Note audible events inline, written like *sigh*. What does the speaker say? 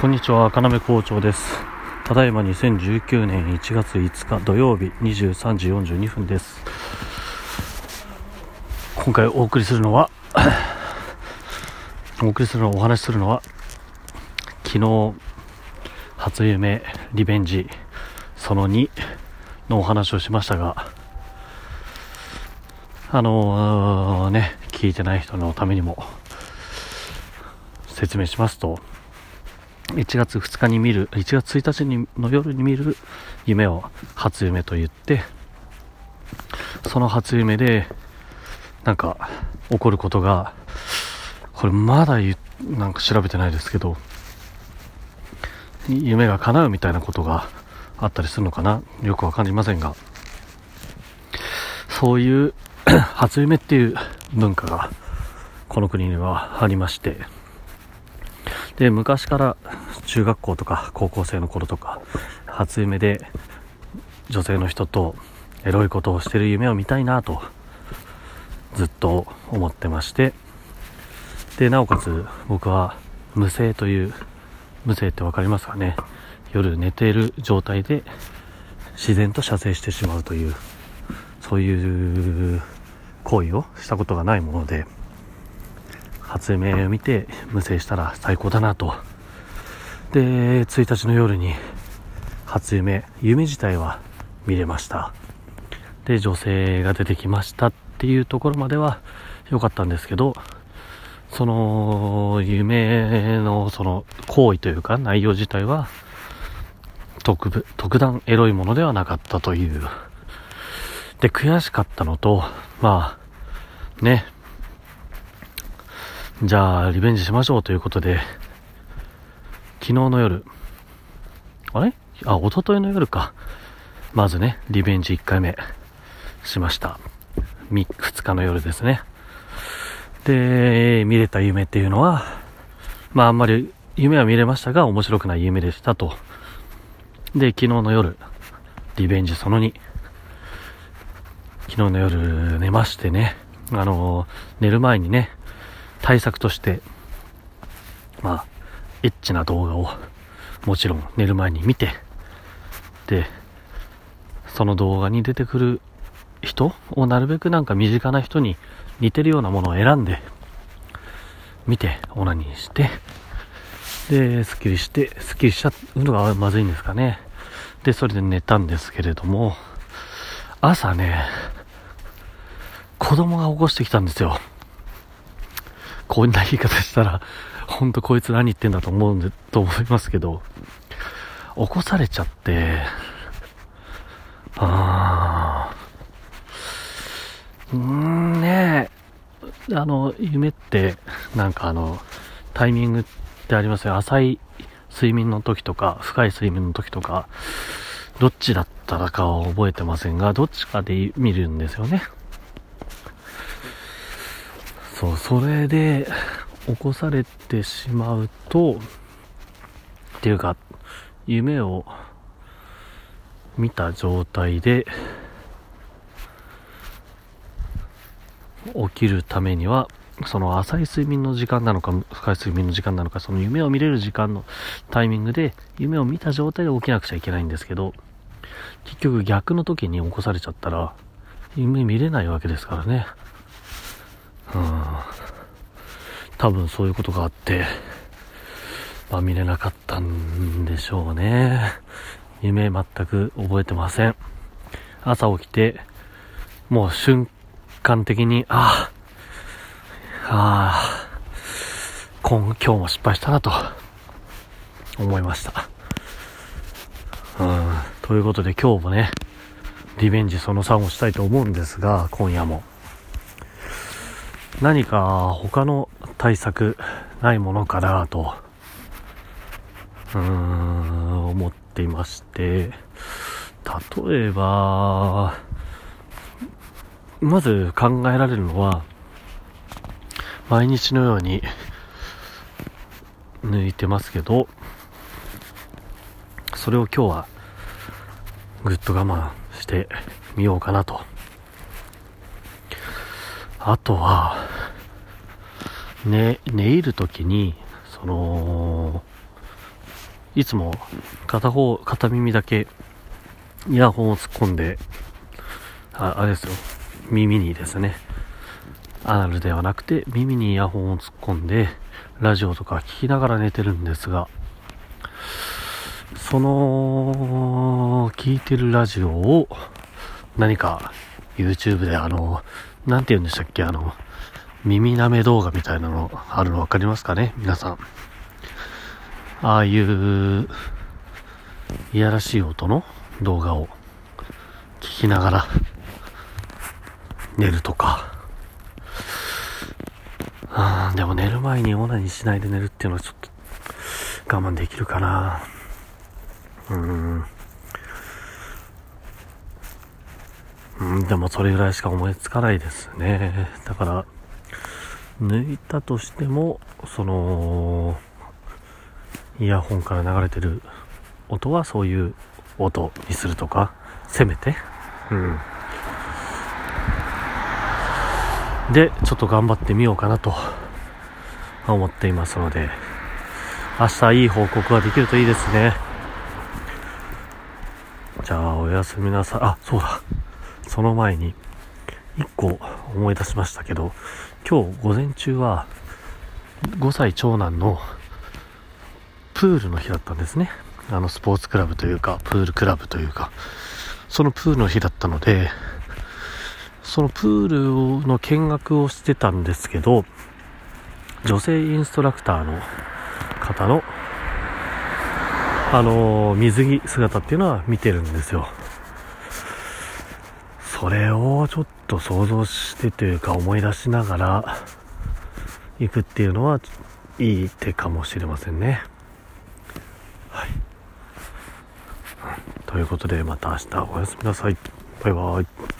こんにちは、金目校長です。ただいま2019年1月5日土曜日23時42分です。今回お送りするのは、*coughs* お送りするの、お話しするのは、昨日、初夢リベンジその2のお話をしましたが、あのーね、聞いてない人のためにも説明しますと、1月2日に見る、1月1日にの夜に見る夢を初夢と言って、その初夢で、なんか、起こることが、これまだ言なんか調べてないですけど、夢が叶うみたいなことがあったりするのかな？よくわかりませんが、そういう *clears throat* 初夢っていう文化がこの国にはありまして、で、昔から中学校とか高校生の頃とか、初夢で女性の人とエロいことをしてる夢を見たいなとずっと思ってまして、で、なおかつ僕は無声という、無声ってわかりますかね？夜寝ている状態で自然と射精してしまうという、そういう行為をしたことがないもので、初夢を見て無声したら最高だなと。で、1日の夜に初夢、夢自体は見れました。で、女性が出てきましたっていうところまでは良かったんですけど、その夢のその行為というか内容自体は特、特段エロいものではなかったという。で、悔しかったのと、まあ、ね、じゃあ、リベンジしましょうということで、昨日の夜、あれ？あ、一昨日の夜か。まずね、リベンジ1回目しました。2日の夜ですね。で、見れた夢っていうのは、まああんまり夢は見れましたが面白くない夢でしたと。で、昨日の夜、リベンジその2。昨日の夜寝ましてね、あの寝る前にね、対策として、まあ、エッチな動画をもちろん寝る前に見て、で、その動画に出てくる人をなるべくなんか身近な人に似てるようなものを選んで、見て、オナニーして、で、スッキリして、スッキリしちゃうのがまずいんですかね。で、それで寝たんですけれども、朝ね、子供が起こしてきたんですよ。こんな言い方したら、ほんとこいつ何言ってんだと思うんで、と思いますけど、起こされちゃって、あー、うーんねえ、あの、夢って、なんかあの、タイミングってありますよ。浅い睡眠の時とか、深い睡眠の時とか、どっちだったらかは覚えてませんが、どっちかで見るんですよね。そう、それで、起こされてしまうと、っていうか、夢を見た状態で、起きるためには、その浅い睡眠の時間なのか、深い睡眠の時間なのか、その夢を見れる時間のタイミングで、夢を見た状態で起きなくちゃいけないんですけど、結局逆の時に起こされちゃったら、夢見れないわけですからね。うん。多分そういうことがあって、まあ見れなかったんでしょうね。夢全く覚えてません。朝起きて、もう瞬間的に、ああ、ああ、今今日も失敗したなと思いました。うん。ということで今日もね、リベンジその3をしたいと思うんですが、今夜も。何か他の対策ないものかなと、うーん、思っていまして、例えば、まず考えられるのは、毎日のように抜いてますけど、それを今日はぐっと我慢してみようかなと。あとは、ね、寝入るときに、その、いつも片方、片耳だけイヤホンを突っ込んで、ああれですよ、耳にですね、アナルではなくて耳にイヤホンを突っ込んで、ラジオとか聞きながら寝てるんですが、その、聞いてるラジオを何か YouTube であの、なんて言うんでしたっけ、あの、耳舐め動画みたいなのあるの分かりますかね？皆さん。ああいう、いやらしい音の動画を聞きながら寝るとか。あでも寝る前にオナニーしないで寝るっていうのはちょっと我慢できるかな。うん。うん、でもそれぐらいしか思いつかないですね。だから、抜いたとしても、その、イヤホンから流れてる音はそういう音にするとか、せめて。うん。で、ちょっと頑張ってみようかなと思っていますので、明日いい報告ができるといいですね。じゃあ、おやすみなさい。あ、そうだ。その前に、一個思い出しましたけど、今日午前中は、5歳長男のプールの日だったんですね。あの、スポーツクラブというか、プールクラブというか、そのプールの日だったので、そのプールの見学をしてたんですけど、女性インストラクターの方の、あの水着姿っていうのは見てるんですよ。それをちょっと想像してというか思い出しながら行くっていうのはいい手かもしれませんね。はい。ということでまた明日おやすみなさい。バイバイ。